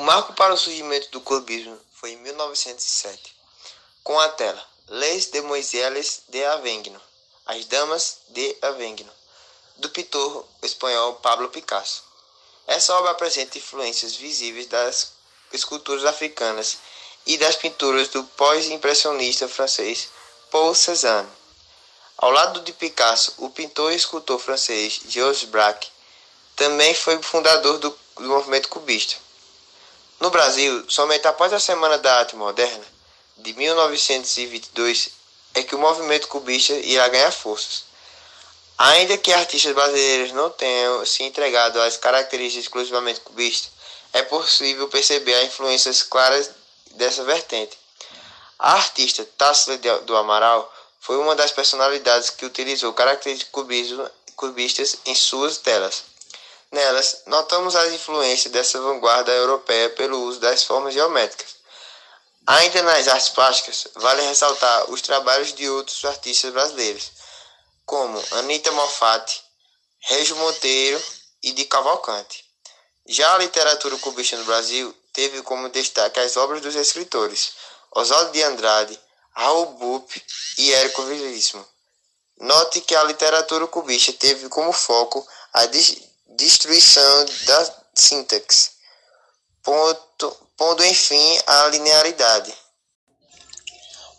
marco para o surgimento do cubismo foi em 1907, com a tela Les Demoiselles de Avignon, As Damas de Avignon, do pintor espanhol Pablo Picasso. Essa obra apresenta influências visíveis das esculturas africanas e das pinturas do pós-impressionista francês Paul Cézanne. Ao lado de Picasso, o pintor e escultor francês Georges Braque também foi fundador do, do movimento cubista. No Brasil, somente após a Semana da Arte Moderna, de 1922, é que o movimento cubista irá ganhar forças. Ainda que artistas brasileiros não tenham se entregado às características exclusivamente cubistas, é possível perceber as influências claras dessa vertente. A artista Tássila do Amaral foi uma das personalidades que utilizou características cubistas em suas telas. Nelas, notamos as influências dessa vanguarda europeia pelo uso das formas geométricas. Ainda nas artes plásticas, vale ressaltar os trabalhos de outros artistas brasileiros, como Anita Moffat, Régio Monteiro e de Cavalcante. Já a literatura cubista no Brasil teve como destaque as obras dos escritores Oswaldo de Andrade, Raul Bupp e Érico Veríssimo. Note que a literatura cubista teve como foco a destruição da sintaxe, ponto, pondo enfim à linearidade.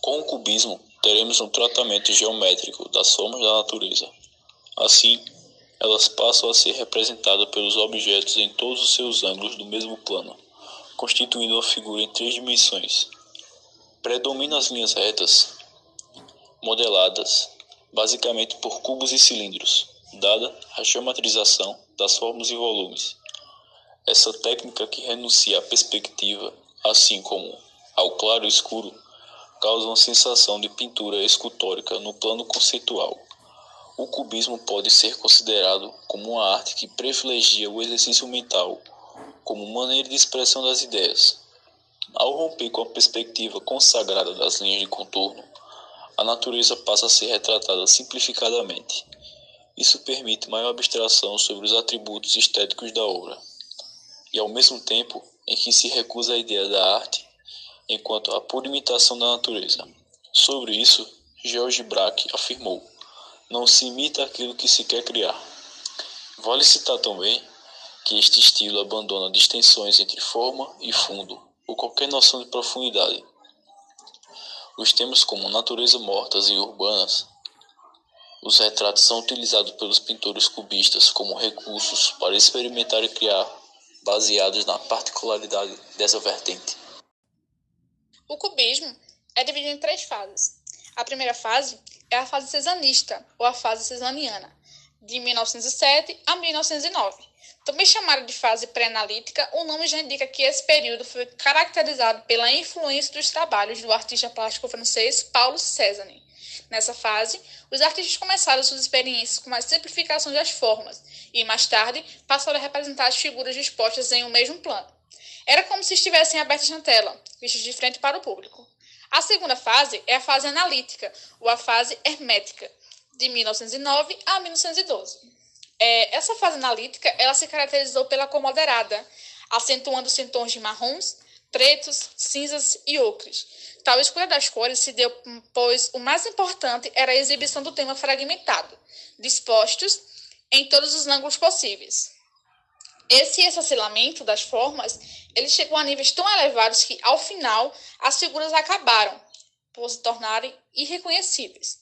Com o cubismo, teremos um tratamento geométrico das formas da natureza. Assim, elas passam a ser representadas pelos objetos em todos os seus ângulos do mesmo plano, constituindo uma figura em três dimensões. Predominam as linhas retas, modeladas basicamente por cubos e cilindros, dada a geometrização das formas e volumes. Essa técnica que renuncia à perspectiva, assim como ao claro e escuro, causa uma sensação de pintura escultórica no plano conceitual. O cubismo pode ser considerado como uma arte que privilegia o exercício mental como maneira de expressão das ideias. Ao romper com a perspectiva consagrada das linhas de contorno, a natureza passa a ser retratada simplificadamente. Isso permite maior abstração sobre os atributos estéticos da obra, e ao mesmo tempo em que se recusa a ideia da arte enquanto a pura imitação da natureza. Sobre isso, George Braque afirmou: não se imita aquilo que se quer criar. Vale citar também que este estilo abandona distensões entre forma e fundo, ou qualquer noção de profundidade. Os temas como natureza mortas e urbanas os retratos são utilizados pelos pintores cubistas como recursos para experimentar e criar, baseados na particularidade dessa vertente. O cubismo é dividido em três fases. A primeira fase é a fase cesarista, ou a fase cesaniana, de 1907 a 1909. Também chamada de fase pré-analítica, o nome já indica que esse período foi caracterizado pela influência dos trabalhos do artista plástico francês Paulo Cézanne, Nessa fase, os artistas começaram suas experiências com a simplificação das formas e, mais tarde, passaram a representar as figuras dispostas em um mesmo plano. Era como se estivessem abertas na tela, vistas de frente para o público. A segunda fase é a fase analítica, ou a fase hermética, de 1909 a 1912. É, essa fase analítica ela se caracterizou pela cor moderada, acentuando-se em tons de marrons, pretos, cinzas e ocres. Tal escolha das cores se deu pois o mais importante era a exibição do tema fragmentado, dispostos em todos os ângulos possíveis. Esse esfacelamento das formas, ele chegou a níveis tão elevados que, ao final, as figuras acabaram por se tornarem irreconhecíveis.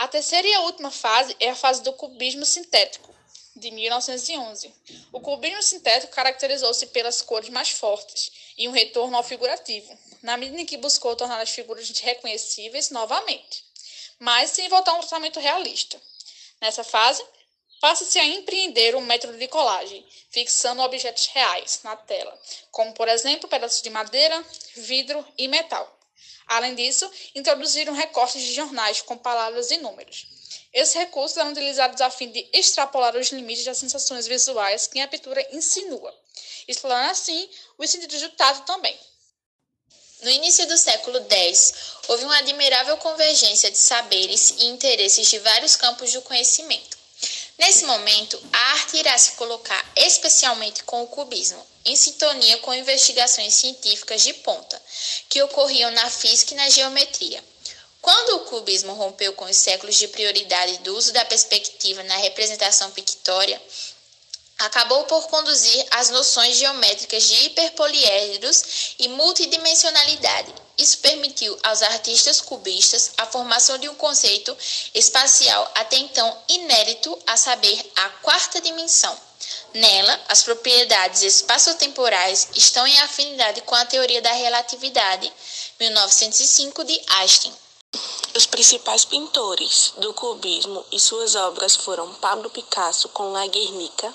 A terceira e a última fase é a fase do cubismo sintético, de 1911. O cubismo sintético caracterizou-se pelas cores mais fortes e um retorno ao figurativo, na medida em que buscou tornar as figuras reconhecíveis novamente, mas sem voltar a um tratamento realista. Nessa fase, passa-se a empreender um método de colagem, fixando objetos reais na tela, como por exemplo pedaços de madeira, vidro e metal. Além disso, introduziram recortes de jornais com palavras e números. Esses recursos eram utilizados a fim de extrapolar os limites das sensações visuais que a pintura insinua, explorando assim os sentidos do tato também. No início do século X, houve uma admirável convergência de saberes e interesses de vários campos do conhecimento. Nesse momento, a arte irá se colocar especialmente com o cubismo, em sintonia com investigações científicas de ponta que ocorriam na física e na geometria. Quando o cubismo rompeu com os séculos de prioridade do uso da perspectiva na representação pictória, acabou por conduzir as noções geométricas de hiperpoliedros e multidimensionalidade. Isso permitiu aos artistas cubistas a formação de um conceito espacial até então inédito, a saber, a quarta dimensão. Nela, as propriedades espaciotemporais estão em afinidade com a teoria da relatividade, 1905 de Einstein. Os principais pintores do cubismo e suas obras foram Pablo Picasso com La Guernica,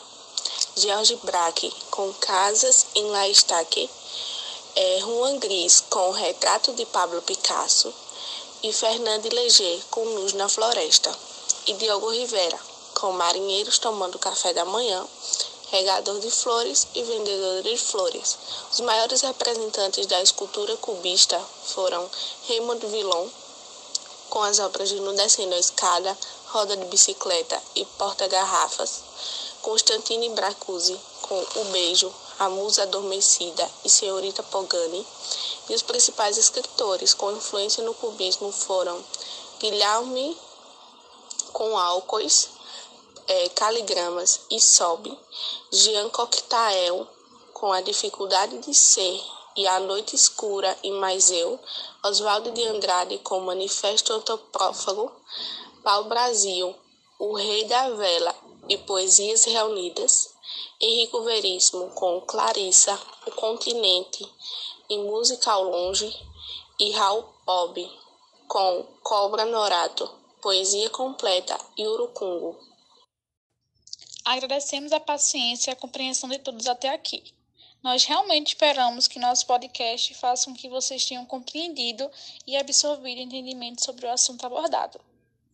George Braque com Casas em La Estaque, é, Juan Gris com Retrato de Pablo Picasso e Fernando Leger com Luz na Floresta e Diogo Rivera com Marinheiros tomando café da manhã, Regador de Flores e Vendedor de Flores. Os maiores representantes da escultura cubista foram Raymond Villon com as obras de No Descendo a Escada, Roda de Bicicleta e Porta-Garrafas, Constantine Bracuzzi com O Beijo, A Musa Adormecida e Senhorita Pogani, e os principais escritores com influência no cubismo foram Guilherme com Alcois, é, Caligramas e Sobe, Jean Cocteau com A Dificuldade de Ser e A Noite Escura e Mais Eu, Oswaldo de Andrade com Manifesto Antropófago, Pau Brasil, O Rei da Vela e Poesias Reunidas, Henrico Veríssimo com Clarissa, O Continente e Música ao Longe, e Raul Pob com Cobra Norato, Poesia Completa e Urucungo. Agradecemos a paciência e a compreensão de todos até aqui. Nós realmente esperamos que nosso podcast faça com que vocês tenham compreendido e absorvido entendimento sobre o assunto abordado.